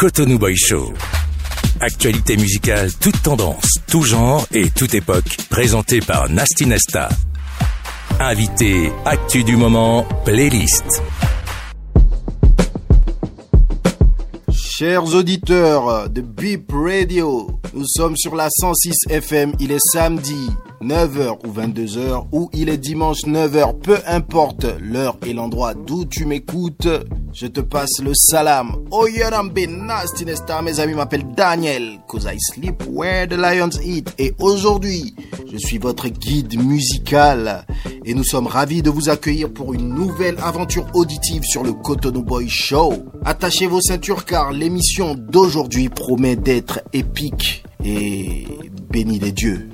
Cotonou Boy Show. Actualité musicale, toute tendance, tout genre et toute époque, présentée par Nasty Nesta. Invité, actu du moment, playlist. Chers auditeurs de Beep Radio, nous sommes sur la 106 FM, il est samedi 9h ou 22h ou il est dimanche 9h, peu importe l'heure et l'endroit d'où tu m'écoutes, je te passe le salam. Oh Yarambe Nasty Nesta, mes amis m'appellent Daniel, cause I sleep where the lions eat. Et aujourd'hui, je suis votre guide musical et nous sommes ravis de vous accueillir pour une nouvelle aventure auditive sur le Cotonou Boy Show. Attachez vos ceintures car l'émission d'aujourd'hui promet d'être épique et béni des dieux.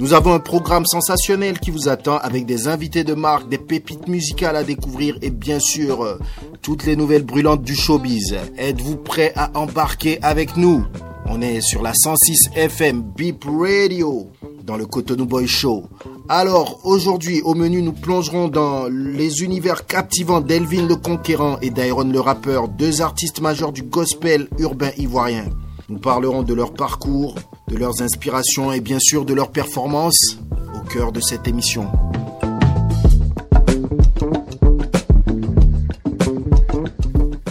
Nous avons un programme sensationnel qui vous attend avec des invités de marque, des pépites musicales à découvrir et bien sûr euh, toutes les nouvelles brûlantes du showbiz. Êtes-vous prêts à embarquer avec nous? On est sur la 106 FM Beep Radio dans le Cotonou Boy Show. Alors aujourd'hui au menu nous plongerons dans les univers captivants d'Elvin le Conquérant et d'Iron le rappeur, deux artistes majeurs du gospel urbain ivoirien. Nous parlerons de leur parcours, de leurs inspirations et bien sûr de leurs performances au cœur de cette émission.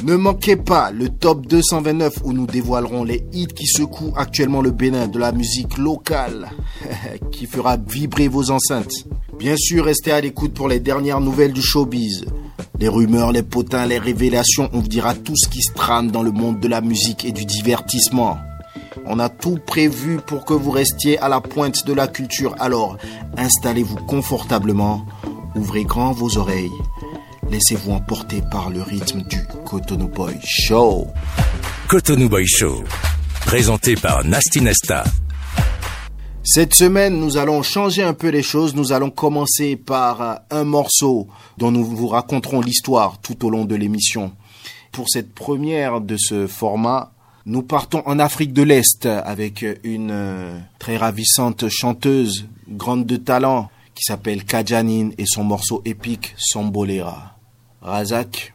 Ne manquez pas le top 229 où nous dévoilerons les hits qui secouent actuellement le Bénin de la musique locale qui fera vibrer vos enceintes. Bien sûr, restez à l'écoute pour les dernières nouvelles du showbiz. Les rumeurs, les potins, les révélations, on vous dira tout ce qui se trame dans le monde de la musique et du divertissement. On a tout prévu pour que vous restiez à la pointe de la culture. Alors, installez-vous confortablement, ouvrez grand vos oreilles, laissez-vous emporter par le rythme du Cotonou Boy Show. Cotonou Boy Show. Présenté par Nasty Nesta. Cette semaine, nous allons changer un peu les choses. Nous allons commencer par euh, un morceau dont nous vous raconterons l'histoire tout au long de l'émission. Pour cette première de ce format, nous partons en Afrique de l'Est avec une euh, très ravissante chanteuse, grande de talent, qui s'appelle Kajanine et son morceau épique Sambolera. Razak,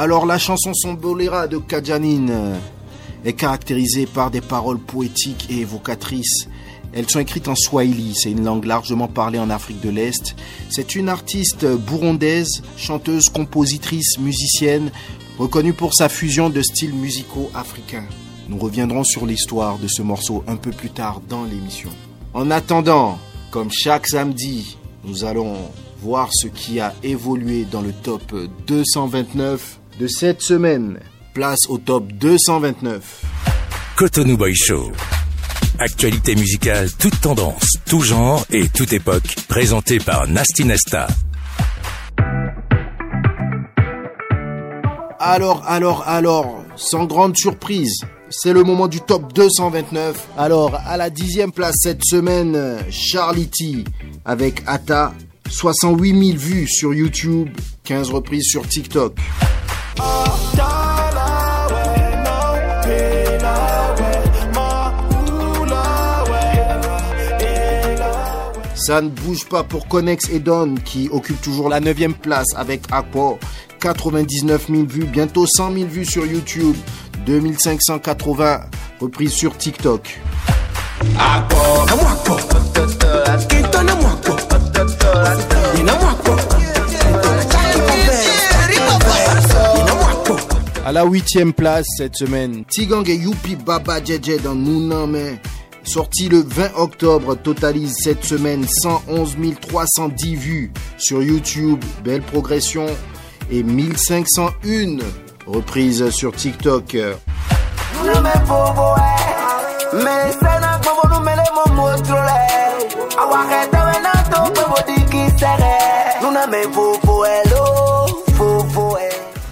Alors la chanson Sombolera de Kajanine est caractérisée par des paroles poétiques et évocatrices. Elles sont écrites en swahili, c'est une langue largement parlée en Afrique de l'Est. C'est une artiste burundaise, chanteuse, compositrice, musicienne, reconnue pour sa fusion de styles musicaux africains. Nous reviendrons sur l'histoire de ce morceau un peu plus tard dans l'émission. En attendant, comme chaque samedi, nous allons voir ce qui a évolué dans le top 229 de cette semaine. Place au top 229. Cotonou Boy Show. Actualité musicale, toute tendance, tout genre et toute époque. Présenté par Nasty Nesta. Alors, alors, alors, sans grande surprise, c'est le moment du top 229. Alors, à la dixième place cette semaine, Charlie T avec Ata. 68 000 vues sur YouTube, 15 reprises sur TikTok. Ça ne bouge pas pour Connex et Don qui occupe toujours la 9 place avec Aqua. 99 000 vues, bientôt 100 000 vues sur YouTube, 2580 reprises sur TikTok. À la huitième place cette semaine, Tigang et Youpi Baba JJ dans Nouname, sorti le 20 octobre, totalise cette semaine 111 310 vues sur YouTube, belle progression, et 1501 reprises sur TikTok.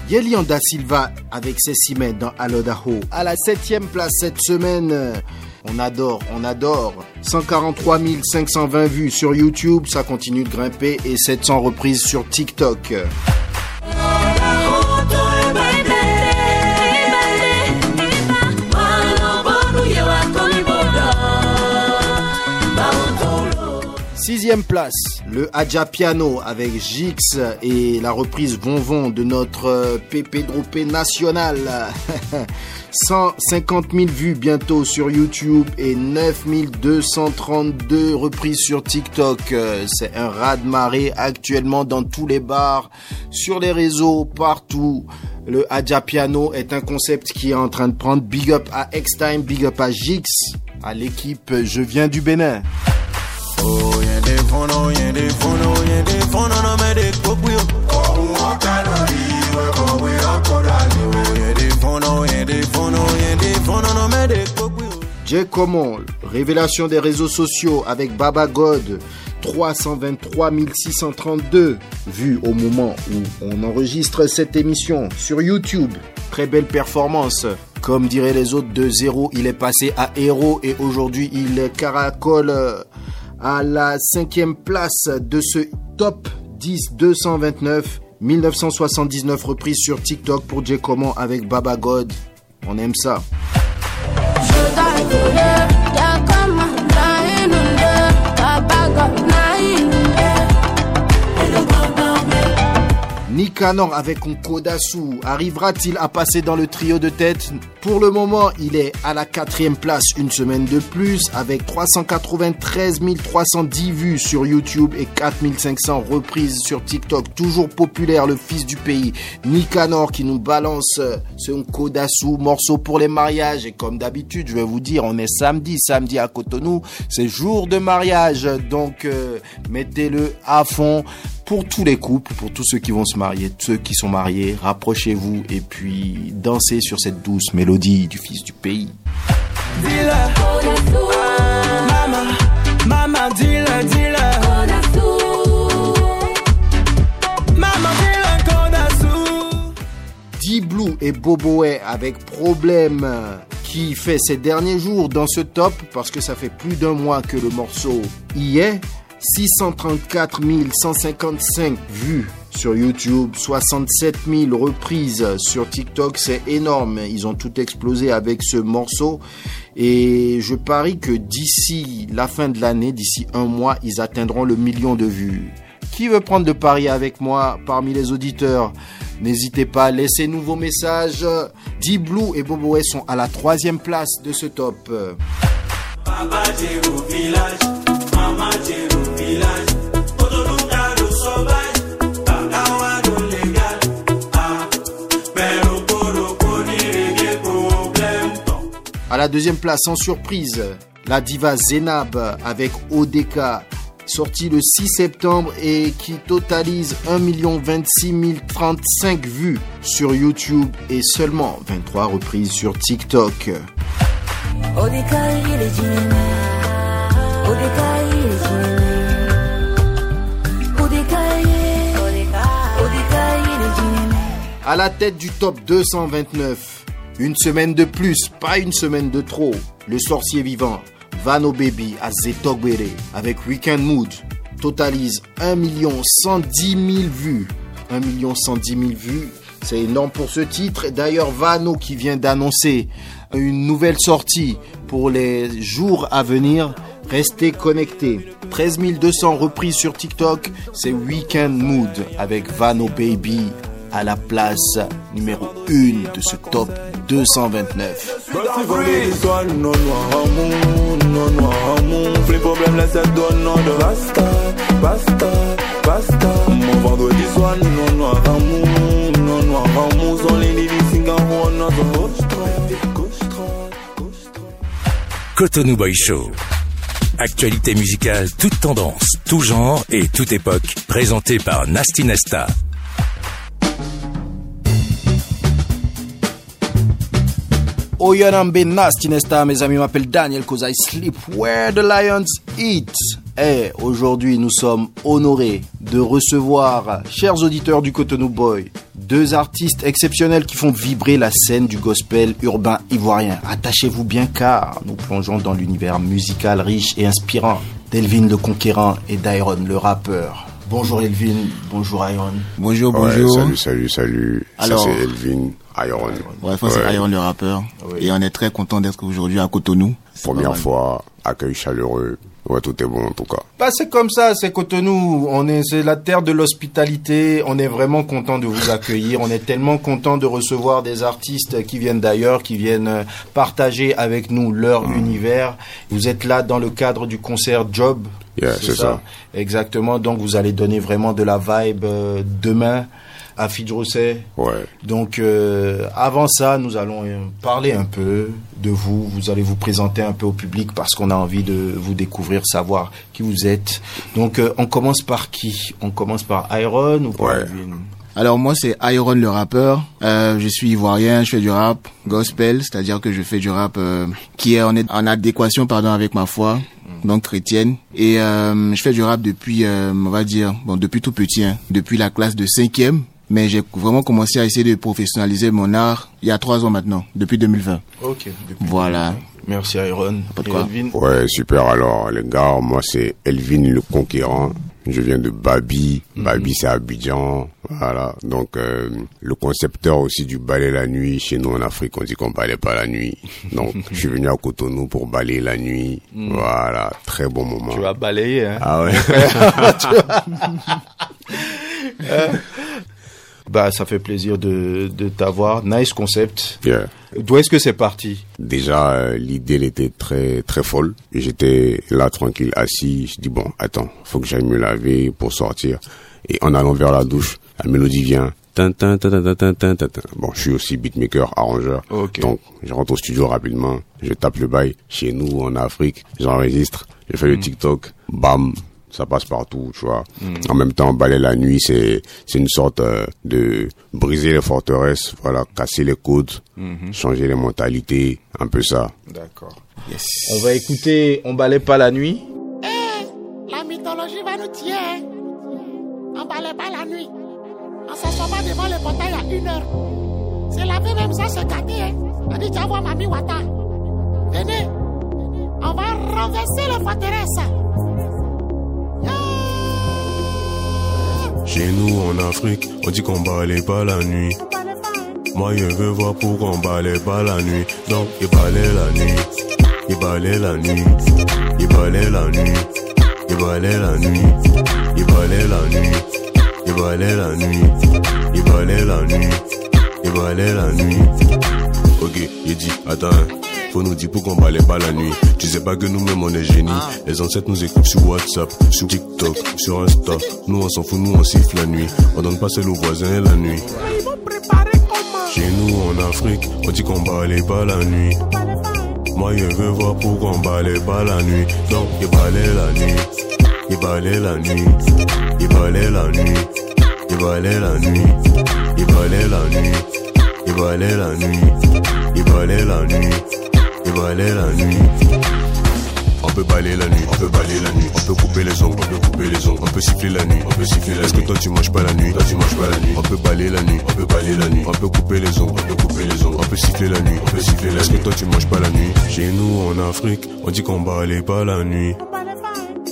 Yelian da Silva avec Cécimé dans Alodaho. À la septième place cette semaine, on adore, on adore. 143 520 vues sur YouTube, ça continue de grimper et 700 reprises sur TikTok. Sixième place, le Adja Piano avec Jix et la reprise Von de notre Pépé Dropé national. 150 000 vues bientôt sur YouTube et 9232 reprises sur TikTok. C'est un raz-de-marée actuellement dans tous les bars, sur les réseaux, partout. Le Adja Piano est un concept qui est en train de prendre big up à X-Time, big up à Jix, à l'équipe Je viens du Bénin. J. Common, révélation des réseaux sociaux avec Baba God, 323 632 vues au moment où on enregistre cette émission sur YouTube. Très belle performance. Comme diraient les autres, de zéro, il est passé à héros et aujourd'hui il caracole à la cinquième place de ce top 10 229 1979 reprises sur TikTok pour J. Common avec Baba God. On aime ça. Nicanor avec Kodasu arrivera-t-il à passer dans le trio de tête? Pour le moment, il est à la quatrième place une semaine de plus avec 393 310 vues sur YouTube et 4500 reprises sur TikTok. Toujours populaire, le fils du pays. Nicanor qui nous balance ce Kodasu, morceau pour les mariages. Et comme d'habitude, je vais vous dire, on est samedi, samedi à Cotonou, c'est jour de mariage. Donc, euh, mettez-le à fond pour tous les couples, pour tous ceux qui vont se marier, ceux qui sont mariés, rapprochez-vous et puis dansez sur cette douce mélodie du fils du pays. D-Blue et Boboé avec problème qui fait ces derniers jours dans ce top parce que ça fait plus d'un mois que le morceau y est 634 155 vues sur YouTube, 67 000 reprises sur TikTok, c'est énorme. Ils ont tout explosé avec ce morceau. Et je parie que d'ici la fin de l'année, d'ici un mois, ils atteindront le million de vues. Qui veut prendre le pari avec moi parmi les auditeurs? N'hésitez pas, laissez-nous vos messages. D-Blue et Bobo sont à la troisième place de ce top. À la deuxième place, sans surprise, la diva Zenab avec ODK, sorti le 6 septembre et qui totalise 1 26 035 vues sur YouTube et seulement 23 reprises sur TikTok. À la tête du top 229, une semaine de plus, pas une semaine de trop. Le sorcier vivant, Vano Baby à Zetogbere avec Weekend Mood totalise 1 110 000 vues. 1 110 000 vues, c'est énorme pour ce titre. D'ailleurs, Vano qui vient d'annoncer une nouvelle sortie pour les jours à venir. Restez connectés. 13 200 reprises sur TikTok, c'est Weekend Mood avec Vano Baby à la place numéro 1 de ce top 229. Cotonou Boy Show. Actualité musicale, toute tendance, tout genre et toute époque, présenté par Nasty Nesta. Nesta, mes amis, m'appelle Daniel cause I sleep where the lions eat. Et aujourd'hui, nous sommes honorés de recevoir, chers auditeurs du Cotonou Boy, deux artistes exceptionnels qui font vibrer la scène du gospel urbain ivoirien. Attachez-vous bien car nous plongeons dans l'univers musical riche et inspirant d'Elvin le Conquérant et d'Iron le rappeur. Bonjour Elvin, bonjour Iron. Bonjour, Ouais, bonjour. salut, salut, salut. Alors- Ça, c'est Elvin Iron. Ouais, c'est Ouais. Iron le rappeur. Oui. Et on est très content d'être aujourd'hui à Cotonou. Première fois, accueil chaleureux. Ouais, tout est bon en tout cas. Bah, c'est comme ça, c'est Cotonou. On est, c'est la terre de l'hospitalité. On est vraiment content de vous accueillir. On est tellement content de recevoir des artistes qui viennent d'ailleurs, qui viennent partager avec nous leur univers. Vous êtes là dans le cadre du concert Job. Yeah, c'est ça. Exactement. Donc, vous allez donner vraiment de la vibe euh, demain à Fidjrosset. Ouais. Donc, euh, avant ça, nous allons euh, parler un peu de vous. Vous allez vous présenter un peu au public parce qu'on a envie de vous découvrir, savoir qui vous êtes. Donc, euh, on commence par qui? On commence par Iron ou par Ouais. Alors moi c'est Iron le rappeur. Euh, je suis ivoirien, je fais du rap gospel, c'est-à-dire que je fais du rap euh, qui est en, en adéquation pardon avec ma foi, donc chrétienne. Et euh, je fais du rap depuis, euh, on va dire, bon depuis tout petit, hein, depuis la classe de cinquième. Mais j'ai vraiment commencé à essayer de professionnaliser mon art il y a trois ans maintenant, depuis 2020. Ok. depuis- Voilà. Merci Iron. Pas de quoi. Elvin Ouais, super. Alors, les gars, moi, c'est Elvin le Conquérant. Je viens de Babi. Babi, c'est Abidjan. Voilà. Donc, euh, le concepteur aussi du balai la nuit. Chez nous, en Afrique, on dit qu'on balait pas la nuit. Donc, je suis venu à Cotonou pour balayer la nuit. Voilà. Très bon moment. Tu vas balayer, hein Ah ouais. Bah, ça fait plaisir de, de t'avoir. Nice concept. Yeah. D'où est-ce que c'est parti? Déjà, euh, l'idée, elle était très, très folle. J'étais là, tranquille, assis. Je dis, bon, attends, faut que j'aille me laver pour sortir. Et en allant vers la douche, la mélodie vient. Bon, je suis aussi beatmaker, arrangeur. Okay. Donc, je rentre au studio rapidement. Je tape le bail. Chez nous, en Afrique, j'enregistre. Je fais le hmm. TikTok. Bam, ça passe partout, tu vois. En même temps, balayer la nuit, c'est c'est une sorte euh, de briser les forteresses, voilà, casser les codes, changer les mentalités, un peu ça. D'accord. Yes. On va écouter On balait pas la nuit. La mythologie va nous tuer. hein. On balait pas la nuit. On s'assoit pas devant le portail à une heure. C'est la même ça se gâter. Hein. On dit, voir Mami Wata. Venez. On va renverser la forteresse. Chez nous en Afrique, on dit qu'on balaye pas la nuit. Moi je veux voir pourquoi on balaye pas la nuit. Donc il balaye la nuit, il balaye la nuit, il balaye la nuit, il valait la nuit, il valait la nuit, il valait la nuit, il valait la nuit, il valait la nuit. Ok, il dit, attends, faut nous dire pourquoi on balait pas la nuit. Tu sais pas que nous-mêmes on est génie. Les ancêtres nous écoutent sur WhatsApp, sur TikTok, sur Insta. Nous on s'en fout, nous on siffle la nuit. On donne pas seul aux voisins la nuit. Chez nous en Afrique, on dit qu'on balait pas la nuit. Moi je veux voir pourquoi on balait pas la nuit. Donc il balait la nuit, il balait la nuit, il balait la nuit, il balait la nuit, il balait la nuit, il balait la nuit, il balait la nuit, balait la nuit. On peut balayer la nuit, on peut balayer la nuit, on peut couper les ongles, on peut couper les ongles, on peut siffler la nuit, on peut siffler la nuit. Est-ce que toi tu manges pas la nuit, toi tu manges pas la nuit, on peut balayer la nuit, on peut balayer la nuit, on peut couper les ongles, on peut couper les ongles, on peut siffler la nuit, on peut siffler la nuit. Est-ce que toi tu manges pas la nuit Chez nous en Afrique, on dit qu'on balaye pas la nuit.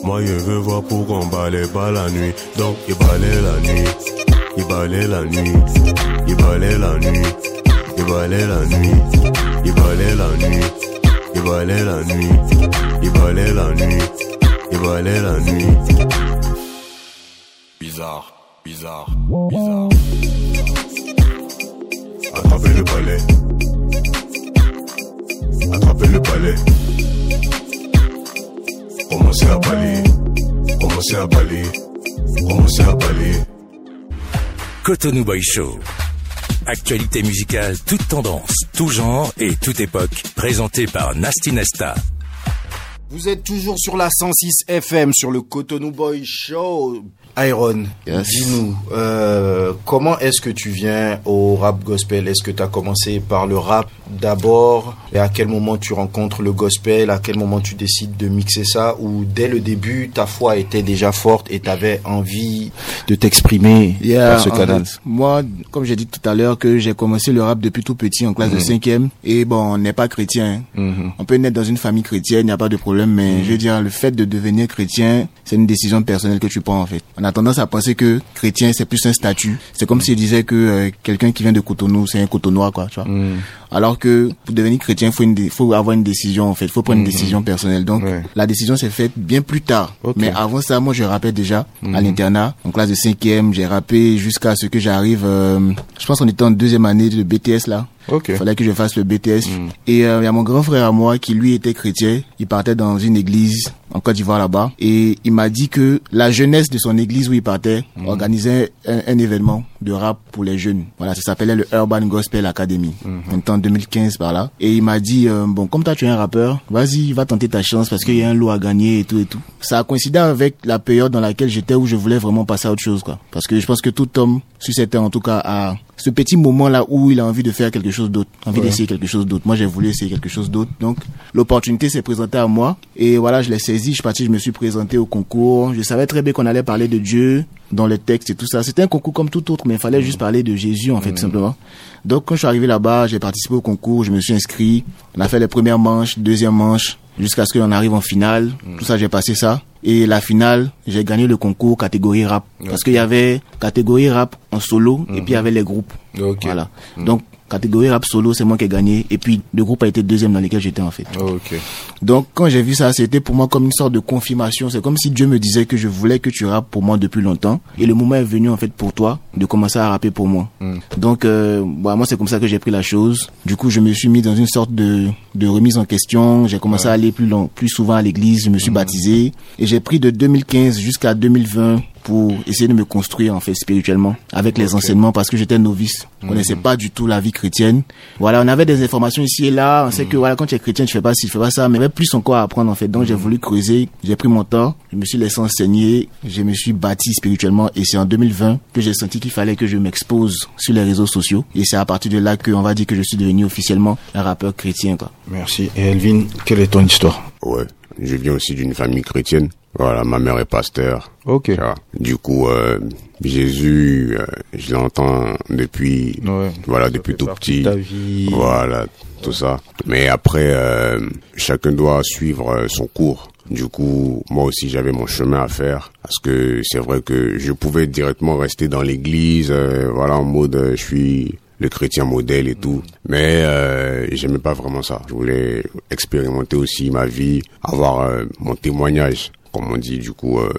Moi je veux voir pourquoi on balaye pas la nuit. Donc il balaye la nuit, il balaye la nuit, il balaye la nuit, il balaye la nuit, il balaye la nuit, il balaye la nuit, il balaye la nuit, il balaye la nuit. Bizarre, bizarre, bizarre. Attrapez le balai. Attrapez le balai. Commencez à balayer. Commencez à balayer. Commencez à balayer. Cotonou Boy Show. Actualité musicale, toute tendance, tout genre et toute époque. Présenté par Nasty Nesta. Vous êtes toujours sur la 106 FM sur le Cotonou Boy Show. Iron, Yes. dis-nous, euh, comment est-ce que tu viens au rap gospel? Est-ce que tu as commencé par le rap d'abord? Et à quel moment tu rencontres le gospel? À quel moment tu décides de mixer ça? Ou dès le début, ta foi était déjà forte et tu avais envie de t'exprimer Yeah, par ce en canal? fait, moi, comme j'ai dit tout à l'heure, que j'ai commencé le rap depuis tout petit en classe de cinquième. Et bon, on n'est pas chrétien. hein. Mhm. On peut naître dans une famille chrétienne, il n'y a pas de problème. Mais je veux dire, le fait de devenir chrétien, c'est une décision personnelle que tu prends en fait. On a tendance à penser que chrétien, c'est plus un statut. C'est comme s'il disait que euh, quelqu'un qui vient de Cotonou, c'est un Cotonois, quoi. Tu vois. Mhm. Alors que pour devenir chrétien, faut une faut avoir une décision en fait, faut prendre une décision personnelle. Donc Ouais. la décision s'est faite bien plus tard. Mais avant ça, moi je rappais déjà à l'internat, en classe de cinquième, j'ai rappé jusqu'à ce que j'arrive. euh, je pense qu'on était en deuxième année de BTS là. Il fallait que je fasse le BTS. Et euh, il y a mon grand frère à moi qui lui était chrétien. Il partait dans une église en Côte d'Ivoire là-bas. Et il m'a dit que la jeunesse de son église où il partait organisait un, un événement de rap pour les jeunes. Voilà, ça s'appelait le Urban Gospel Academy. Était en 2015 par là. Et il m'a dit, euh, bon, comme toi tu es un rappeur, vas-y, va tenter ta chance parce qu'il y a un lot à gagner et tout et tout. Ça a coïncidé avec la période dans laquelle j'étais où je voulais vraiment passer à autre chose, quoi. Parce que je pense que tout homme, sur cette terre en tout cas, a ce petit moment là où il a envie de faire quelque chose d'autre, envie d'essayer quelque chose d'autre. Moi, j'ai voulu essayer quelque chose d'autre. Donc, l'opportunité s'est présentée à moi. Et voilà, je l'ai saisi. Je suis parti, je me suis présenté au concours. Je savais très bien qu'on allait parler de Dieu dans les textes et tout ça. C'était un concours comme tout autre, mais il fallait juste parler de Jésus, en fait, tout simplement. Donc, quand je suis arrivé là-bas, j'ai participé au concours, je me suis inscrit. On a fait les premières manches, deuxième manche, jusqu'à ce qu'on arrive en finale. Tout ça, j'ai passé ça. Et la finale, j'ai gagné le concours catégorie rap. Parce qu'il y avait catégorie rap en solo, et puis il y avait les groupes. Voilà. Donc, catégorie rap solo, c'est moi qui ai gagné. Et puis, le groupe a été deuxième dans lequel j'étais, en fait. Ok. Donc, quand j'ai vu ça, c'était pour moi comme une sorte de confirmation. C'est comme si Dieu me disait que je voulais que tu rappes pour moi depuis longtemps. Et le moment est venu, en fait, pour toi, de commencer à rapper pour moi. Donc, euh, bah, moi, c'est comme ça que j'ai pris la chose. Du coup, je me suis mis dans une sorte de, de remise en question. J'ai commencé à aller plus long, plus souvent à l'église. Je me suis baptisé. Et j'ai pris de 2015 jusqu'à 2020 pour essayer de me construire en fait spirituellement avec les enseignements parce que j'étais novice. Je connaissais pas du tout la vie chrétienne. Voilà, on avait des informations ici et là. On sait que voilà, quand tu es chrétien, tu fais pas ci, tu fais pas ça, mais il y avait plus encore à apprendre en fait. Donc j'ai voulu creuser, j'ai pris mon temps, je me suis laissé enseigner, je me suis bâti spirituellement et c'est en 2020 que j'ai senti qu'il fallait que je m'expose sur les réseaux sociaux et c'est à partir de là que on va dire que je suis devenu officiellement un rappeur chrétien quoi. Merci. Et Elvin, quelle est ton histoire? Ouais. Je viens aussi d'une famille chrétienne. Voilà, ma mère est pasteur. Ok. Du coup, euh, Jésus, euh, je l'entends depuis, Ouais. voilà, depuis tout petit. de ta vie. Voilà, tout ça. Mais après, euh, chacun doit suivre euh, son cours. Du coup, moi aussi, j'avais mon chemin à faire parce que c'est vrai que je pouvais directement rester dans l'église, euh, voilà, en mode, euh, je suis le chrétien modèle et tout. Mais euh, j'aimais pas vraiment ça. Je voulais expérimenter aussi ma vie, avoir euh, mon témoignage comme on dit. Du coup, euh,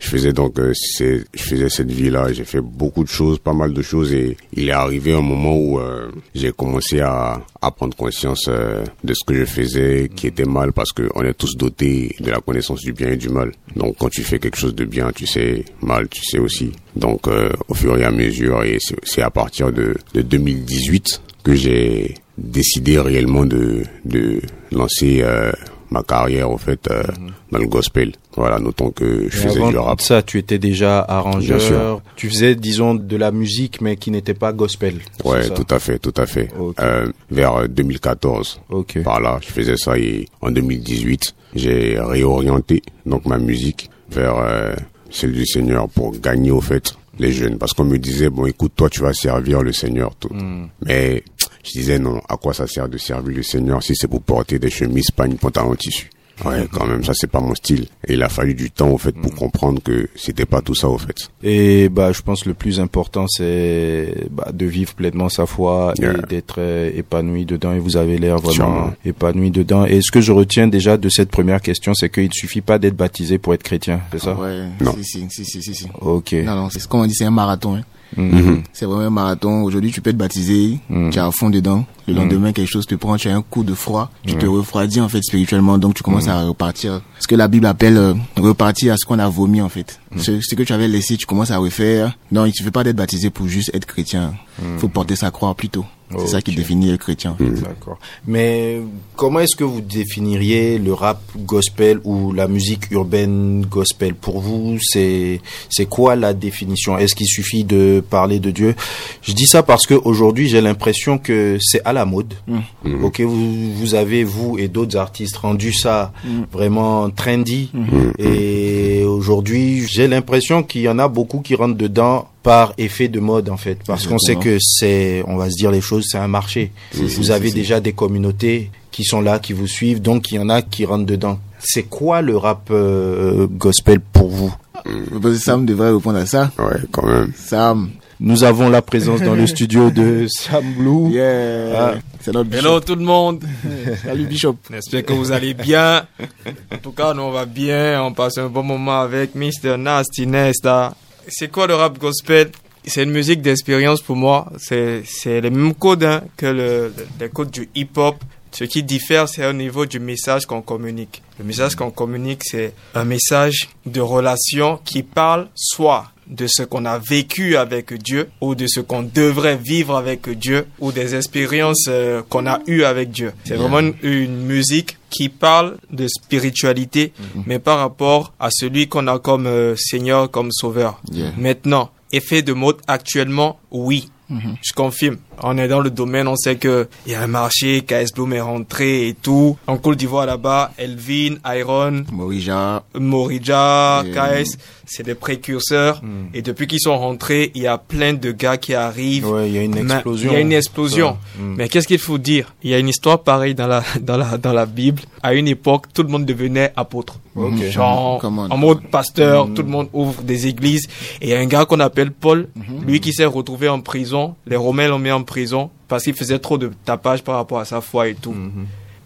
je faisais donc euh, je faisais cette vie là j'ai fait beaucoup de choses pas mal de choses et il est arrivé un moment où euh, j'ai commencé à, à prendre conscience euh, de ce que je faisais qui était mal parce que on est tous dotés de la connaissance du bien et du mal. Donc quand tu fais quelque chose de bien tu sais mal tu sais aussi. Donc euh, au fur et à mesure et c'est à partir de, de 2018 que j'ai décidé réellement de de lancer euh, ma carrière au fait euh, dans le gospel voilà notons que je faisais avant du rap ça, tu étais déjà Bien arrangeur. sûr. Tu faisais, disons, de la musique, mais qui n'était pas gospel. Ouais, tout à fait, tout à fait. Euh, vers euh, 2014, Ok. par là, je faisais ça et en 2018, j'ai réorienté donc ma musique vers euh, celle du Seigneur pour gagner au fait les jeunes parce qu'on me disait bon écoute toi tu vas servir le Seigneur tout. Hmm. Mais je disais non, à quoi ça sert de servir le Seigneur si c'est pour porter des chemises, pas une pantalon tissu. Ouais, quand même, ça c'est pas mon style. Et il a fallu du temps au fait pour comprendre que c'était pas tout ça au fait. Et bah, je pense que le plus important, c'est bah, de vivre pleinement sa foi Yeah. et d'être euh, épanoui dedans. Et vous avez l'air vraiment Sûrement. épanoui dedans. Et ce que je retiens déjà de cette première question, c'est qu'il ne suffit pas d'être baptisé pour être chrétien. C'est ça? Ouais, Non. si, si, si, si, si, si. Ok. Non, non, c'est comme on dit, c'est un marathon. hein. Mhm. C'est vraiment un marathon. Aujourd'hui, tu peux te baptiser, Mm. tu es à fond dedans. Le lendemain, quelque chose te prend, tu as un coup de froid, tu te refroidis en fait spirituellement, donc tu commences à repartir. Ce que la Bible appelle euh, repartir à ce qu'on a vomi en fait. Ce, ce que tu avais laissé, tu commences à refaire. Non, il suffit pas d'être baptisé pour juste être chrétien. Faut porter sa croix plutôt. C'est ça qui définit être chrétien. en fait. D'accord. Mais comment est-ce que vous définiriez le rap gospel ou la musique urbaine gospel pour vous? C'est c'est quoi la définition? Est-ce qu'il suffit de parler de Dieu? Je dis ça parce que aujourd'hui j'ai l'impression que c'est à la mode. Mhm. Ok, vous vous avez vous et d'autres artistes rendu ça vraiment trendy. Et aujourd'hui j'ai l'impression qu'il y en a beaucoup qui rentrent dedans par effet de mode en fait parce qu'on sait que c'est on va se dire les choses c'est un marché vous si, avez si, déjà des communautés qui sont là qui vous suivent donc il y en a qui rentrent dedans c'est quoi le rap euh, gospel pour vous? Que Sam devrait répondre à ça. Ouais, quand même. Sam. nous avons la présence dans le studio de Sam Blue Yeah. Ah. C'est notre bishop. Hello tout le monde, Salut Bishop. j'espère que vous allez bien. En tout cas, nous on va bien, on passe un bon moment avec Mr. Nasty Nesta. C'est quoi le rap gospel? C'est une musique d'expérience pour moi. C'est c'est les mêmes codes hein, que le, le- les codes du hip-hop. Ce qui diffère, c'est au niveau du message qu'on communique. Le message qu'on communique, c'est un message de relation qui parle soit de ce qu'on a vécu avec Dieu ou de ce qu'on devrait vivre avec Dieu ou des expériences euh, qu'on a eues avec Dieu. C'est vraiment une, une musique qui parle de spiritualité, mais par rapport à celui qu'on a comme euh, Seigneur, comme Sauveur. Yeah. Maintenant, effet de mode actuellement, oui. Je confirme. On est dans le domaine, on sait que il y a un marché, KS Bloom est rentré et tout. En Côte d'Ivoire là-bas, Elvin, Iron, Morija. Morija. KS, c'est des précurseurs. Et depuis qu'ils sont rentrés, il y a plein de gars qui arrivent. ouais il y a une explosion Il y a une explosion. Mm. Mais qu'est-ce qu'il faut dire? Il y a une histoire pareille dans la, dans la, dans la Bible. À une époque, tout le monde devenait apôtre. Ok. Genre, Come on. en mode pasteur, tout le monde ouvre des églises. Et il y a un gars qu'on appelle Paul, lui qui s'est retrouvé en prison. Les Romains l'ont mis en prison parce qu'il faisait trop de tapage par rapport à sa foi et tout.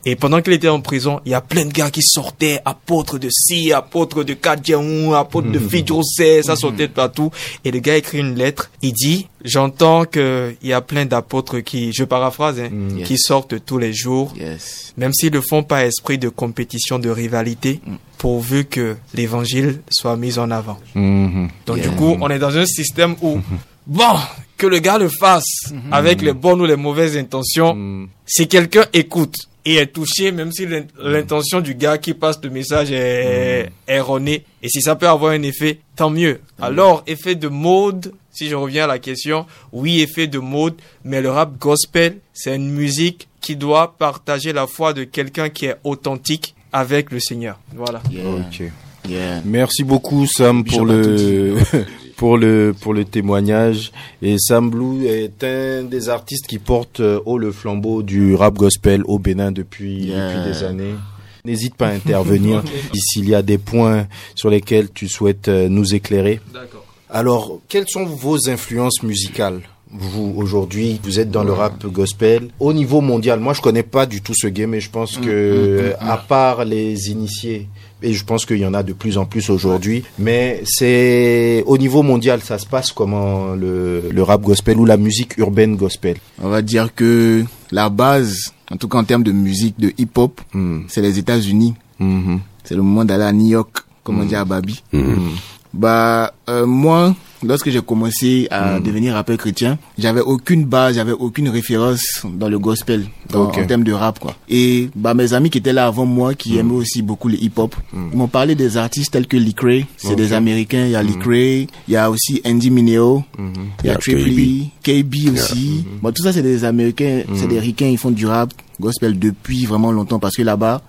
Et pendant qu'il était en prison, il y a plein de gars qui sortaient, apôtres de ci, apôtres de Kadjaou, apôtres de Fidjosé, ça sortait de partout. Et le gars écrit une lettre, il dit, j'entends que il y a plein d'apôtres qui, je paraphrase, hein, Yes. qui sortent tous les jours, Yes. même s'ils ne font pas esprit de compétition, de rivalité, pourvu que l'évangile soit mis en avant. Mhm. Donc Yeah. du coup, on est dans un système où, bon, que le gars le fasse avec les bonnes ou les mauvaises intentions, Mm. si quelqu'un écoute et est touché, même si l'in- l'intention du gars qui passe le message est erronée, et si ça peut avoir un effet, tant mieux. Alors, effet de mode, si je reviens à la question, oui, effet de mode, mais le rap gospel, c'est une musique qui doit partager la foi de quelqu'un qui est authentique avec le Seigneur. Voilà. Yeah. ok Yeah. Merci beaucoup Sam pour le pour le pour le témoignage et Sam Blue est un des artistes qui porte euh, haut le flambeau du rap gospel au Bénin depuis Yeah. depuis des années. N'hésite pas à intervenir s'il y a des points sur lesquels tu souhaites euh, nous éclairer. D'accord. Alors, quelles sont vos influences musicales? Vous aujourd'hui, vous êtes dans le rap gospel au niveau mondial. Moi, je connais pas du tout ce game, mais je pense que à part les initiés, et je pense qu'il y en a de plus en plus aujourd'hui, mais c'est au niveau mondial, ça se passe comment le, le rap gospel ou la musique urbaine gospel? On va dire que la base, en tout cas en termes de musique, de hip-hop, c'est les États-Unis. C'est le moment d'aller à New York, comme on dit à Babi. Bah, euh, moi, lorsque j'ai commencé à devenir rappeur chrétien, j'avais aucune base, j'avais aucune référence dans le gospel, dans- Ok. en termes de rap, quoi. Et bah, mes amis qui étaient là avant moi, qui aimaient aussi beaucoup le hip-hop, ils m'ont parlé des artistes tels que Lee Cray, c'est des Américains. Il y a Lee Cray, il y a aussi Andy Mineo, il y a a Triple E, KB aussi. Bon, tout ça, c'est des Américains, c'est des Ricains, ils font du rap gospel depuis vraiment longtemps parce que là-bas,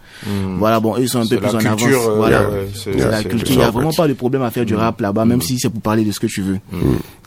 voilà, bon, ils sont un peu plus en culture, avance. euh, Voilà. c'est- la culture. Il y a vraiment pas de problème à faire du rap là-bas, même si c'est pour parler de ce que tu veux.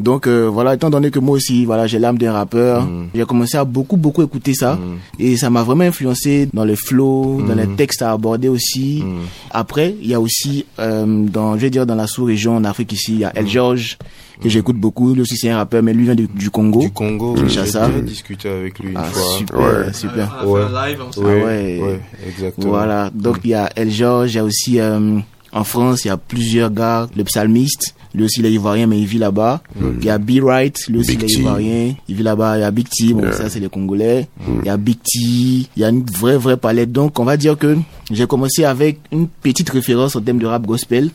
Donc euh, voilà, étant donné que moi aussi, voilà, j'ai l'âme d'un rappeur, j'ai commencé à beaucoup beaucoup écouter ça et ça m'a vraiment influencé dans les flows, dans les textes à aborder aussi. Après, il y a aussi euh, dans, je vais dire dans la sous-région en Afrique ici, il y a El George que j'écoute beaucoup. Lui aussi c'est un rappeur, mais lui vient du, du Congo. Du Congo, Kinshasa. j'ai discuté avec lui une Ah, fois. super, Ouais. super. Ouais, Ah ouais. ouais, exactement. Voilà, donc il y a El George, il y a aussi euh, en France, il y a plusieurs gars, le psalmiste, lui aussi il est ivoirien mais il vit là-bas. Il y a B Wright, lui aussi il est ivoirien, il vit là-bas. Il y a Big T, bon Yeah. ça c'est les Congolais. Il y a Big T, il y a une vraie vraie palette. Donc on va dire que j'ai commencé avec une petite référence en termes de rap gospel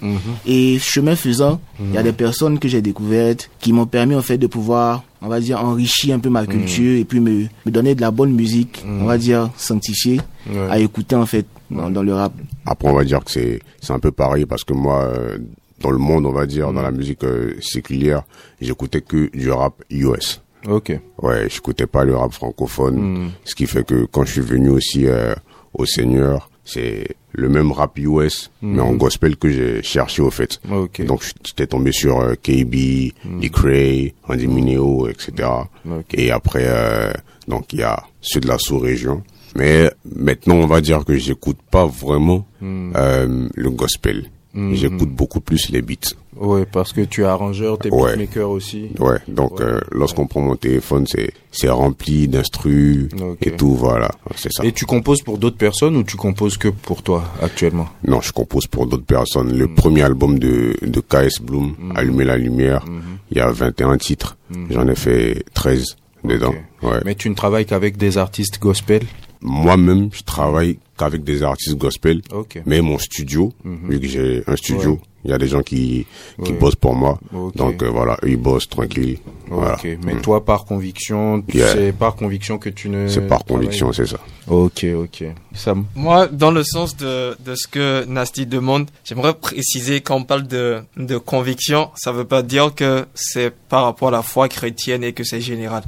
et chemin faisant, il y a des personnes que j'ai découvertes qui m'ont permis en fait de pouvoir on va dire enrichir un peu ma culture et puis me, me donner de la bonne musique, on va dire sanctifiée Ouais. à écouter en fait dans, dans le rap. Après, on va dire que c'est c'est un peu pareil parce que moi, euh, dans le monde, on va dire, dans la musique euh, séculière, j'écoutais que du rap US. Ok. Ouais, j'écoutais pas le rap francophone, ce qui fait que quand je suis venu aussi euh, au Seigneur, c'est le même rap US, mais en gospel que j'ai cherché au fait. Ok. Donc j'étais tombé sur euh, KB, Lee Cray, Andy Mineo, etc. Ok. Et après, euh, donc il y a ceux de la sous-région. Mais maintenant, on va dire que j'écoute pas vraiment euh, le gospel. J'écoute beaucoup plus les beats. Ouais, parce que tu es arrangeur, t'es Ouais. beatmaker aussi. Ouais, donc euh, lorsqu'on prend mon téléphone, c'est c'est rempli d'instrus Ok. et tout, voilà, c'est ça. Et tu composes pour d'autres personnes ou tu composes que pour toi actuellement? Non, je compose pour d'autres personnes. Le premier album de, de KS Bloom, Allumer la lumière, il y a 21 titres. J'en ai fait 13 dedans. Ok. Ouais. Mais tu ne travailles qu'avec des artistes gospel? Moi-même, je travaille qu'avec des artistes gospel. Ok. Mais mon studio, vu que j'ai un studio, Ouais. il y a des gens qui, qui Ouais. bossent pour moi. Ok. Donc euh, voilà, eux, ils bossent tranquille. Voilà. Ok. Mais toi, par conviction, Yeah. c'est par conviction que tu ne. C'est par conviction, c'est ça. Ok, ok. Sam? Moi, dans le sens de, de ce que Nasty demande, j'aimerais préciser quand on parle de, de conviction, ça veut pas dire que c'est par rapport à la foi chrétienne et que c'est général.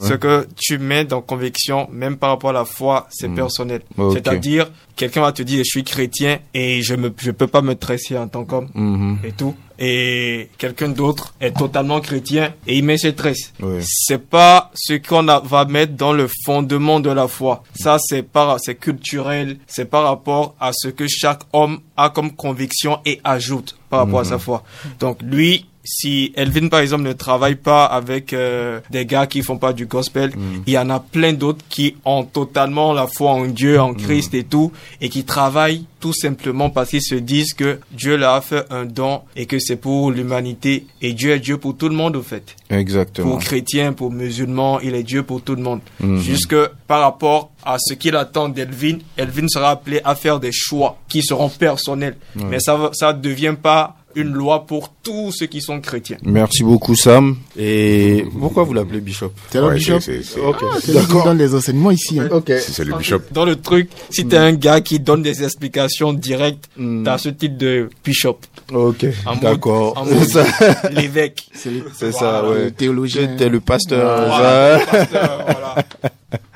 Ce que tu mets dans conviction, même par rapport à la foi, c'est personnel. Ok. C'est-à-dire, quelqu'un va te dire, je suis chrétien et je me, je peux pas me tresser en tant qu'homme Mhm. et tout. Et quelqu'un d'autre est totalement chrétien et il met ses tresses. C'est pas ce qu'on va mettre dans le fondement de la foi. Ça, c'est par, c'est culturel. C'est par rapport à ce que chaque homme a comme conviction et ajoute par rapport à sa foi. Donc, lui, si Elvin, par exemple, ne travaille pas avec euh, des gars qui font pas du gospel, il y en a plein d'autres qui ont totalement la foi en Dieu, en Christ et tout, et qui travaillent tout simplement parce qu'ils se disent que Dieu leur a fait un don et que c'est pour l'humanité. Et Dieu est Dieu pour tout le monde, au fait. Exactement. Pour chrétiens, pour musulmans, il est Dieu pour tout le monde. Jusque par rapport à ce qu'il attend d'Elvin, Elvin sera appelé à faire des choix qui seront personnels. Mais ça ça devient pas une loi pour tous ceux qui sont chrétiens. Merci beaucoup, Sam. Et pourquoi vous l'appelez Bishop C'est Ouais, Bishop c'est- c'est- Ok. Ah, donne les enseignements ici. hein. Ok. c'est- c'est le bishop. Dans le truc, si t'es un gars qui donne des explications directes, Mm. t'as ce titre de bishop. Ok. D'accord. C'est ça. L'évêque. C'est le- C'est ça, le ouais. théologien. T'es le pasteur. Voilà, ça. pasteur, voilà.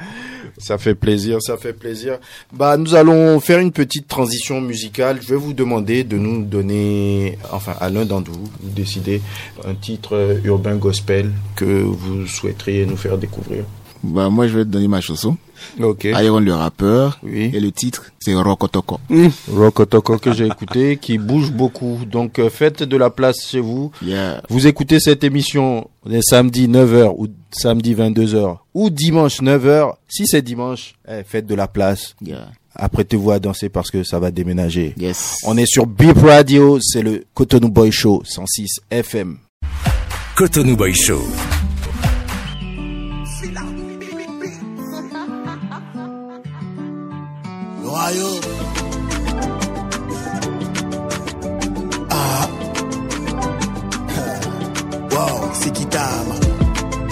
Ça fait plaisir, ça fait plaisir. Bah, nous allons faire une petite transition musicale. Je vais vous demander de nous donner, enfin, à l'un d'entre vous, vous décidez un titre euh, urbain gospel que vous souhaiteriez nous faire découvrir. Bah, moi, je vais te donner ma chanson. Ok. Iron le rappeur. Oui. Et le titre, c'est Rokotoko. Rokotoko que j'ai écouté, qui bouge beaucoup. Donc euh, faites de la place chez vous. Yeah. Vous écoutez cette émission les samedis 9h ou samedi 22h ou dimanche 9h. Si c'est dimanche, eh, faites de la place. Yeah. Apprêtez-vous à danser parce que ça va déménager. Yes. On est sur Beep Radio, c'est le Cotonou Boy Show 106 FM. Cotonou Boy Show. Royaume. Ah. Wow, c'est qui t'ama.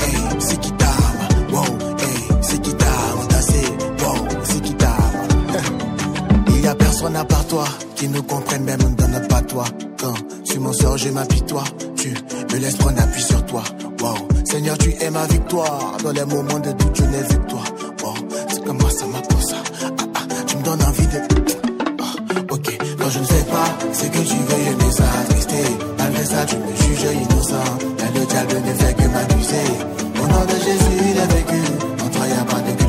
Hey, c'est qui t'ama. Wow, hey, c'est qui t'ama. Danser. Wow, c'est qui t'ama. Il y a personne à part toi qui nous comprenne même dans notre patois. Quand tu m'en sors, je m'apitoie. Tu me laisses prendre appui sur toi. Wow, Seigneur, tu es ma victoire. Dans les moments de doute, je n'ai vu que toi. Wow, c'est comme moi, ça. Je ne sais pas, c'est que tu veux aimer ça, attrister. Malgré ça, tu me juges innocent. Mais le diable ne fait que m'abuser. Au nom de Jésus, il est vécu. En toi, y a pas de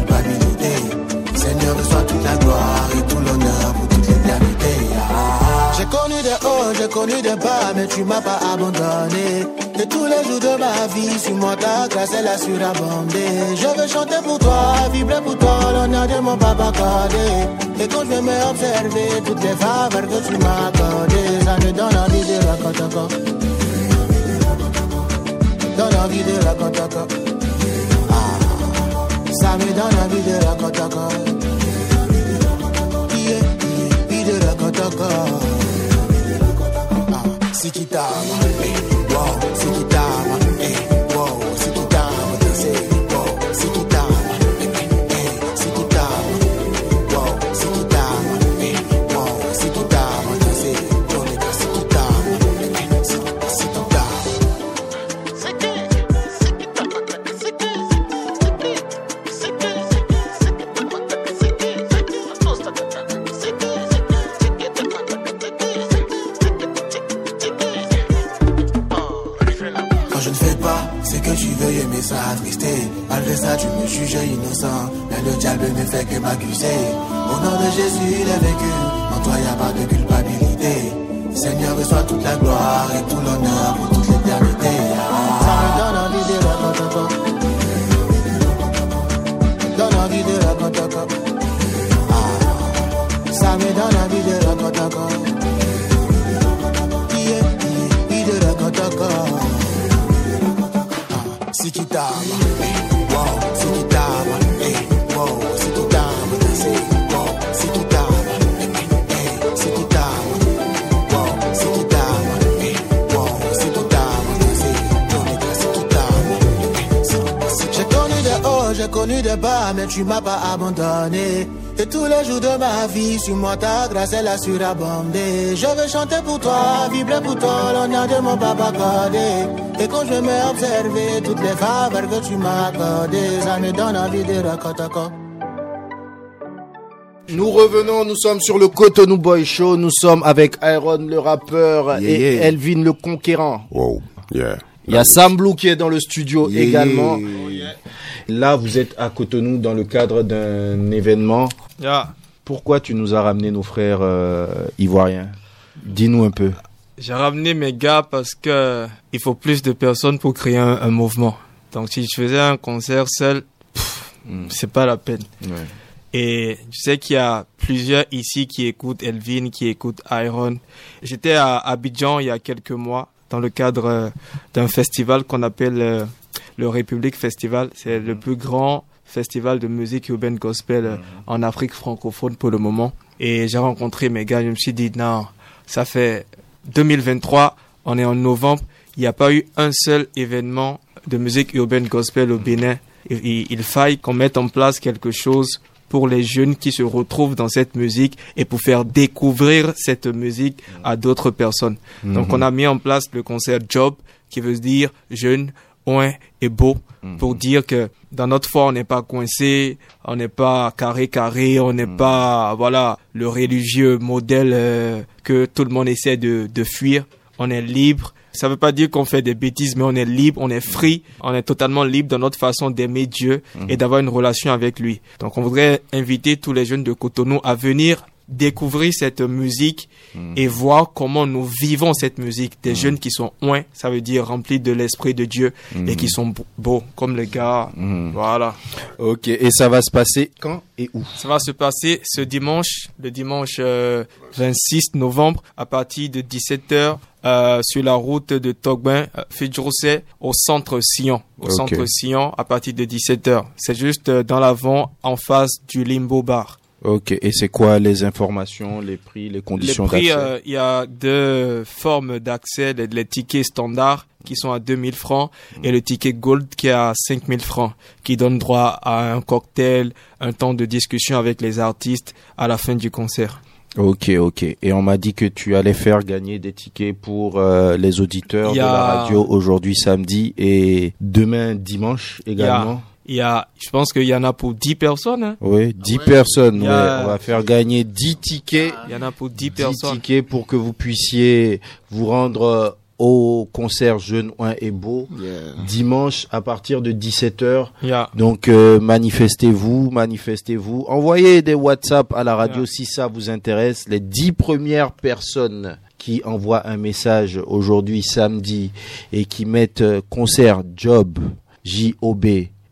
J'ai connu des hauts, j'ai connu des bas, mais tu m'as pas abandonné. Et tous les jours de ma vie, sur moi ta grâce, elle a surabondé. Je veux chanter pour toi, vibrer pour toi, l'honneur de mon papa accordé. Et quand je vais me observer toutes les faveurs que tu m'as accordées, ça me donne envie de raconter encore. Donne envie de raconter encore. Ah, ça me donne envie de raconter encore. Ah, m'accuser. Au nom de Jésus, il tu m'as pas abandonné. Et tous les jours de ma vie, sur moi ta grâce elle a surabondé. Je veux chanter pour toi, vibrer pour toi, l'honneur de mon papa accordé. Et quand je me observer toutes les faveurs que tu m'as accordées, ça me donne envie de raconter. Nous revenons, nous sommes sur le Cotonou Boy Show, nous sommes avec Iron le rappeur Yeah, et yeah. Elvin le conquérant. Wow, yeah. Il y a Sam Blue qui est dans le studio Yeah, également. Là, vous êtes à Cotonou dans le cadre d'un événement. Yeah. Pourquoi tu nous as ramené nos frères euh, ivoiriens? Dis-nous un peu. J'ai ramené mes gars parce que il faut plus de personnes pour créer un, un mouvement. Donc si je faisais un concert seul, pff, c'est pas la peine. Et je sais qu'il y a plusieurs ici qui écoutent Elvin, qui écoutent Iron. J'étais à Abidjan il y a quelques mois dans le cadre euh, d'un festival qu'on appelle euh, le République Festival. C'est le plus grand festival de musique urbaine gospel euh, en Afrique francophone pour le moment. Et j'ai rencontré mes gars, je me suis dit, non, ça fait 2023, on est en novembre, il n'y a pas eu un seul événement de musique urbaine gospel au Bénin. Il, il- il faille qu'on mette en place quelque chose pour les jeunes qui se retrouvent dans cette musique et pour faire découvrir cette musique à d'autres personnes. Donc on a mis en place le concert Job qui veut dire jeune, oin et beau pour dire que dans notre foi on n'est pas coincé, on n'est pas carré carré, on n'est pas voilà le religieux modèle euh, que tout le monde essaie de, de fuir. On est libre Ça veut pas dire qu'on fait des bêtises, mais on est libre, on est free, on est totalement libre dans notre façon d'aimer Dieu et d'avoir une relation avec lui. Donc on voudrait inviter tous les jeunes de Cotonou à venir découvrir cette musique et voir comment nous vivons cette musique. Des jeunes qui sont oints, ça veut dire remplis de l'esprit de Dieu et qui sont beaux- comme les gars. Voilà. Ok, et ça va se passer quand et où? Ça va se passer ce dimanche, le dimanche euh, 26 novembre, à partir de 17h euh, sur la route de Togbin, euh, au centre Sion. Au centre Sion, à partir de 17h. C'est juste euh, dans l'avant, en face du Limbo Bar. Ok, et c'est quoi les informations, les prix, les Les conditions prix, d'accès euh, il y a deux formes d'accès, les, les tickets standards qui sont à 2000 francs et le ticket gold qui est à 5000 francs, qui donne droit à un cocktail, un temps de discussion avec les artistes à la fin du concert. Ok, ok. Et on m'a dit que tu allais faire gagner des tickets pour euh, les auditeurs y de la a- radio aujourd'hui samedi et demain dimanche a, également. Il y a, je pense qu'il y en a pour 10 personnes. hein. Oui, 10 personnes. Il y ouais. a- On va faire gagner 10 tickets. Il y en a pour 10 10 personnes. tickets pour que vous puissiez vous rendre euh, au concert Jeune Oin et Beau dimanche à partir de 17h. Il y a, Donc euh, manifestez-vous, manifestez-vous. Envoyez des WhatsApp à la radio si ça vous intéresse. Les 10 premières personnes qui envoient un message aujourd'hui samedi et qui mettent euh, concert job J-O-B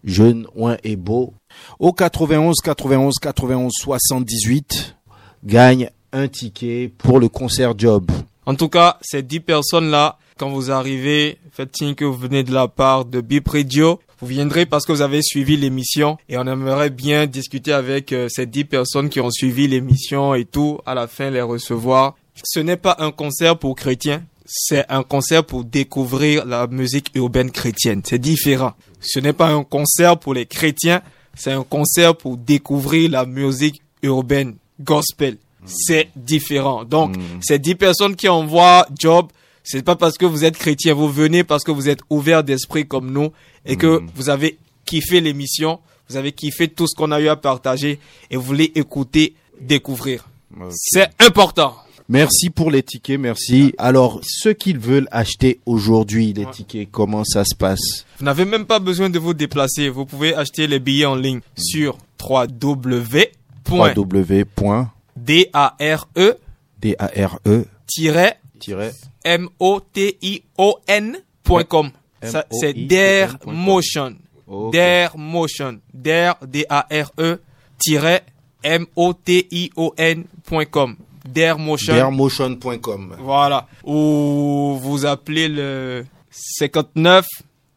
Jeune Oin et Beau Au 91 91 91 78. gagnent un ticket pour le concert job. En tout cas, ces 10 personnes-là, quand vous arrivez, faites signe que vous venez de la part de Bip Radio. Vous viendrez parce que vous avez suivi l'émission et on aimerait bien discuter avec euh, ces 10 personnes qui ont suivi l'émission et tout, à la fin les recevoir. Ce n'est pas un concert pour chrétiens, c'est un concert pour découvrir la musique urbaine chrétienne. C'est différent. Ce n'est pas un concert pour les chrétiens, c'est un concert pour découvrir la musique urbaine gospel. C'est différent. Donc, ces 10 personnes qui envoient job, c'est pas parce que vous êtes chrétien, vous venez parce que vous êtes ouvert d'esprit comme nous et que vous avez kiffé l'émission, vous avez kiffé tout ce qu'on a eu à partager et vous voulez écouter, découvrir. C'est important. Merci pour les tickets, merci. Alors, ceux qui veulent acheter aujourd'hui les tickets, comment ça se passe Vous n'avez même pas besoin de vous déplacer. Vous pouvez acheter les billets en ligne sur www.dare-motion.com. www.dare-e-motion.com. Ça, C'est M-O-I-N.com. Dare Motion. Ok. Dare Motion. Dare, D-A-R-E, tiret, M-O-T-I-O-N.com. Dare Motion. Daremotion.com. Voilà. Ou vous appelez le 59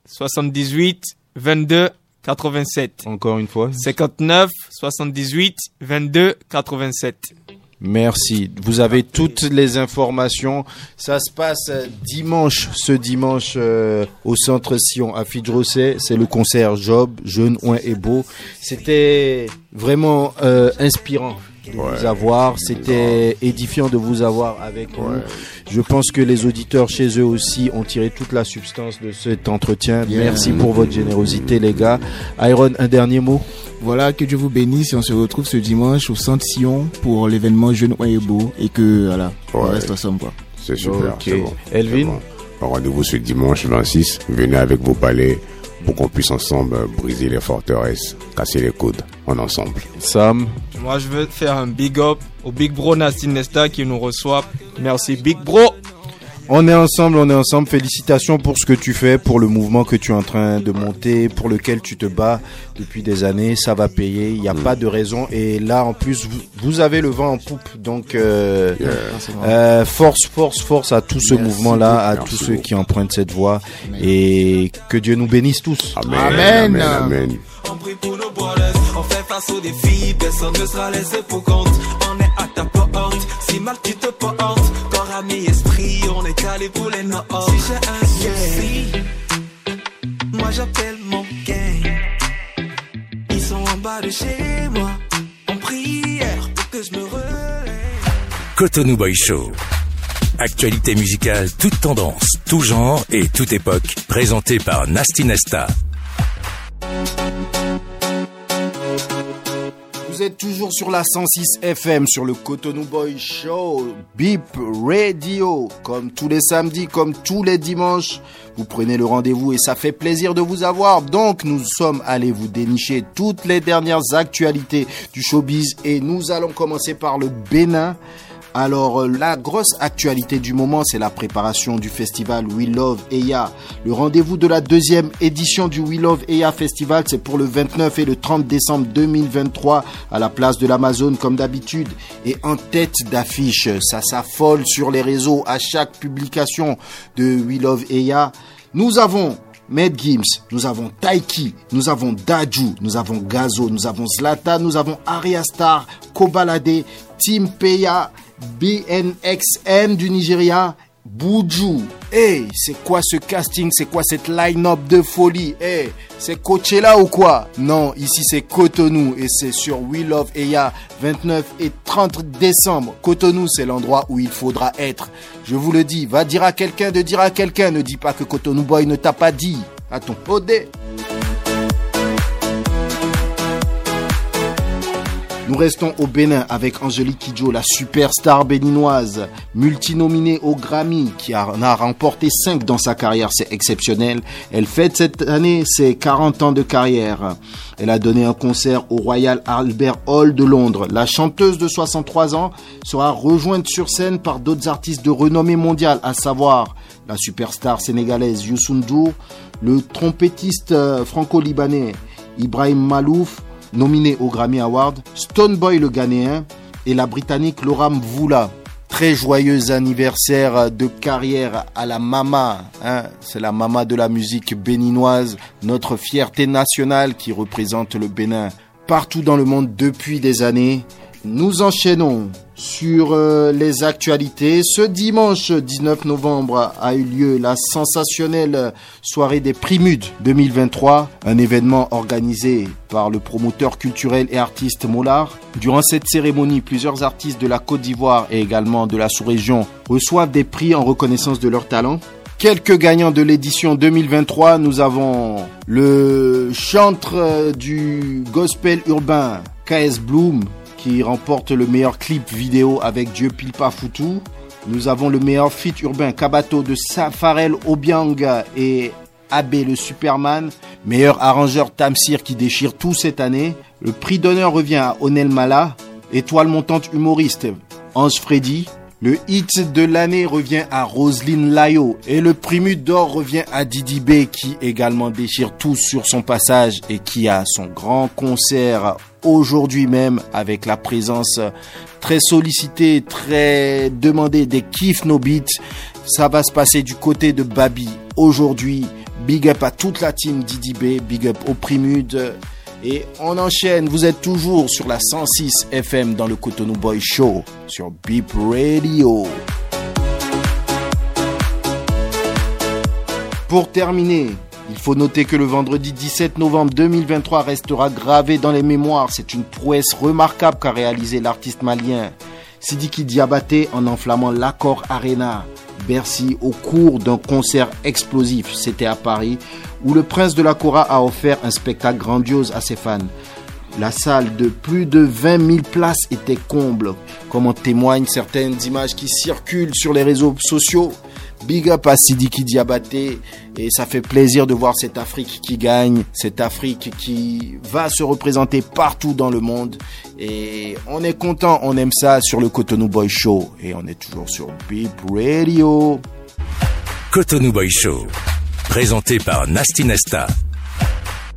78 22 87. Encore une fois. 59 78 22 87. Merci. Vous avez toutes les informations. Ça se passe dimanche, ce dimanche, euh, au centre Sion à Fidrosset. C'est le concert Job, Jeune, Oin et Beau. C'était vraiment euh, inspirant de vous avoir. C'était édifiant de vous avoir avec nous. Je pense que les auditeurs chez eux aussi ont tiré toute la substance de cet entretien. Merci pour votre générosité, les gars. Iron, un dernier mot. Voilà, que Dieu vous bénisse et on se retrouve ce dimanche au Centre Sion pour l'événement Jeune Oin et Beau et que voilà, on reste ensemble quoi. C'est super. Ok. c'est bon. Elvin C'est bon. Rendez-vous ce dimanche 26. Venez avec vos palais pour qu'on puisse ensemble briser les forteresses, casser les coudes en ensemble. Sam. Moi, je veux faire un big up au Big Bro Nasty Nesta qui nous reçoit. Merci, Big Bro. On est ensemble, on est ensemble. Félicitations pour ce que tu fais, pour le mouvement que tu es en train de monter, pour lequel tu te bats depuis des années. Ça va payer, il n'y a pas de raison. Et là, en plus, vous, vous avez le vent en poupe. Donc, euh, euh, force, force, force à tout ce mouvement-là, à Merci tous ceux qui empruntent cette voie. Et que Dieu nous bénisse tous. Amen. Amen. Amen. amen. On fait face aux défis, personne ne sera laissé pour compte. On est à ta porte, si mal tu te portes, corps, ami, esprit, on est calé pour les nord. Si j'ai un souci, moi j'appelle mon gang. Ils sont en bas de chez moi, en prière pour que je me relève. Cotonou Boy Show. Actualité musicale, toute tendance, tout genre et toute époque, présenté par Nasty Nesta. Vous êtes toujours sur la 106 FM, sur le Cotonou Boy Show, Beep Radio. Comme tous les samedis, comme tous les dimanches, vous prenez le rendez-vous et ça fait plaisir de vous avoir. Donc, nous sommes allés vous dénicher toutes les dernières actualités du showbiz et nous allons commencer par le Bénin. Alors, euh, la grosse actualité du moment, c'est la préparation du festival We Love Eya. Le rendez-vous de la deuxième édition du We Love Eya Festival, c'est pour le 29 et le 30 décembre 2023 à la place de l'Amazon, comme d'habitude. Et en tête d'affiche, ça s'affole sur les réseaux à chaque publication de We Love Eya. Nous avons Med Gims, nous avons Taiki, nous avons Daju, nous avons Gazo, nous avons Zlata, nous avons Aria Star, Kobalade, Tim Peya, BNXM du Nigeria, Buju. Hey, c'est quoi ce casting? C'est quoi cette line-up de folie? Hey, c'est Coachella ou quoi? Non, ici c'est Cotonou et c'est sur We Love Eya 29 et 30 décembre. Cotonou, c'est l'endroit où il faudra être. Je vous le dis, va dire à quelqu'un de dire à quelqu'un. Ne dis pas que Cotonou Boy ne t'a pas dit. À ton podé. Nous restons au Bénin avec Angélique Kidjo, la superstar béninoise, multinominée au Grammy, qui en a remporté 5 dans sa carrière, c'est exceptionnel. Elle fête cette année ses 40 ans de carrière. Elle a donné un concert au Royal Albert Hall de Londres. La chanteuse de 63 ans sera rejointe sur scène par d'autres artistes de renommée mondiale, à savoir la superstar sénégalaise Youssou N'Dour, le trompettiste euh, franco-libanais Ibrahim Malouf, nominé au Grammy Award, Stone Boy le Ghanéen et la Britannique Laura Mvula. Très joyeux anniversaire de carrière à la mama. Hein. C'est la mama de la musique béninoise, notre fierté nationale qui représente le Bénin partout dans le monde depuis des années. Nous enchaînons sur euh, les actualités. Ce dimanche 19 novembre a eu lieu la sensationnelle soirée des Primudes 2023, un événement organisé par le promoteur culturel et artiste Mollard. Durant cette cérémonie, plusieurs artistes de la Côte d'Ivoire et également de la sous-région reçoivent des prix en reconnaissance de leur talent. Quelques gagnants de l'édition 2023, nous avons le chantre du gospel urbain KS Bloom qui remporte le meilleur clip vidéo avec Dieu Pilpa Foutou. Nous avons le meilleur feat urbain Kabato de Safarel Obiang et Abbé le Superman. Meilleur arrangeur Tamsir qui déchire tout cette année. Le prix d'honneur revient à Onel Mala. Étoile montante humoriste Ange Freddy. Le hit de l'année revient à Roselyne Layo et le primus d'or revient à Didi B qui également déchire tout sur son passage et qui a son grand concert aujourd'hui même avec la présence très sollicitée, très demandée des Kiff No Beats. Ça va se passer du côté de Babi aujourd'hui. Big up à toute la team Didi B, big up au Primude. Et on enchaîne, vous êtes toujours sur la 106 FM dans le Cotonou Boy Show sur Beep Radio. Pour terminer, faut noter que le vendredi 17 novembre 2023 restera gravé dans les mémoires. C'est une prouesse remarquable qu'a réalisé l'artiste malien Sidiki Diabaté en enflammant l'accord Arena Bercy au cours d'un concert explosif. C'était à Paris où le prince de la Cora a offert un spectacle grandiose à ses fans. La salle de plus de 20 000 places était comble, comme en témoignent certaines images qui circulent sur les réseaux sociaux. Big up à Sidiki Diabaté et ça fait plaisir de voir cette Afrique qui gagne, cette Afrique qui va se représenter partout dans le monde et on est content, on aime ça sur le Cotonou Boy Show et on est toujours sur Beep Radio. Cotonou Boy Show, présenté par Nasty Nesta.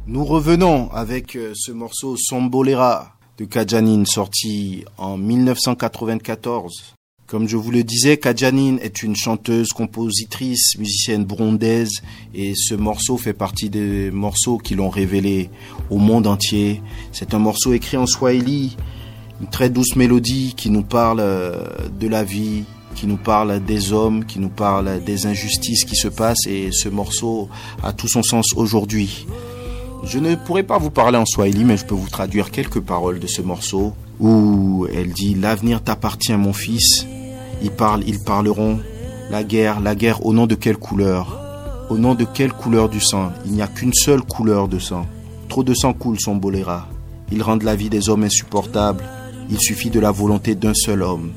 Nous revenons avec euh, ce morceau Sombolera de Kajanine sorti en 1994. Comme je vous le disais, Kajanine est une chanteuse, compositrice, musicienne burundaise et ce morceau fait partie des morceaux qui l'ont révélé au monde entier. C'est un morceau écrit en swahili, une très douce mélodie qui nous parle euh, de la vie, qui nous parle des hommes, qui nous parle des injustices qui se passent et ce morceau a tout son sens aujourd'hui. Je ne pourrais pas vous parler en swahili, mais je peux vous traduire quelques paroles de ce morceau où elle dit L'avenir t'appartient, mon fils. Ils parlent, ils parleront. La guerre, la guerre au nom de quelle couleur? Au nom de quelle couleur du sang? Il n'y a qu'une seule couleur de sang. Trop de sang coule son boléra. Ils rendent la vie des hommes insupportable. Il suffit de la volonté d'un seul homme.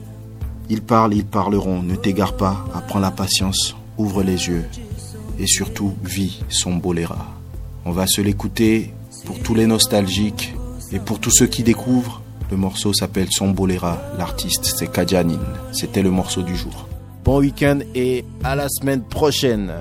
Ils parlent, ils parleront. Ne t'égare pas, apprends la patience, ouvre les yeux. Et surtout, vis son boléra. On va se l'écouter pour tous les nostalgiques et pour tous ceux qui découvrent. Le morceau s'appelle Son Boléra. L'artiste, c'est Kajanine. C'était le morceau du jour. Bon week-end et à la semaine prochaine.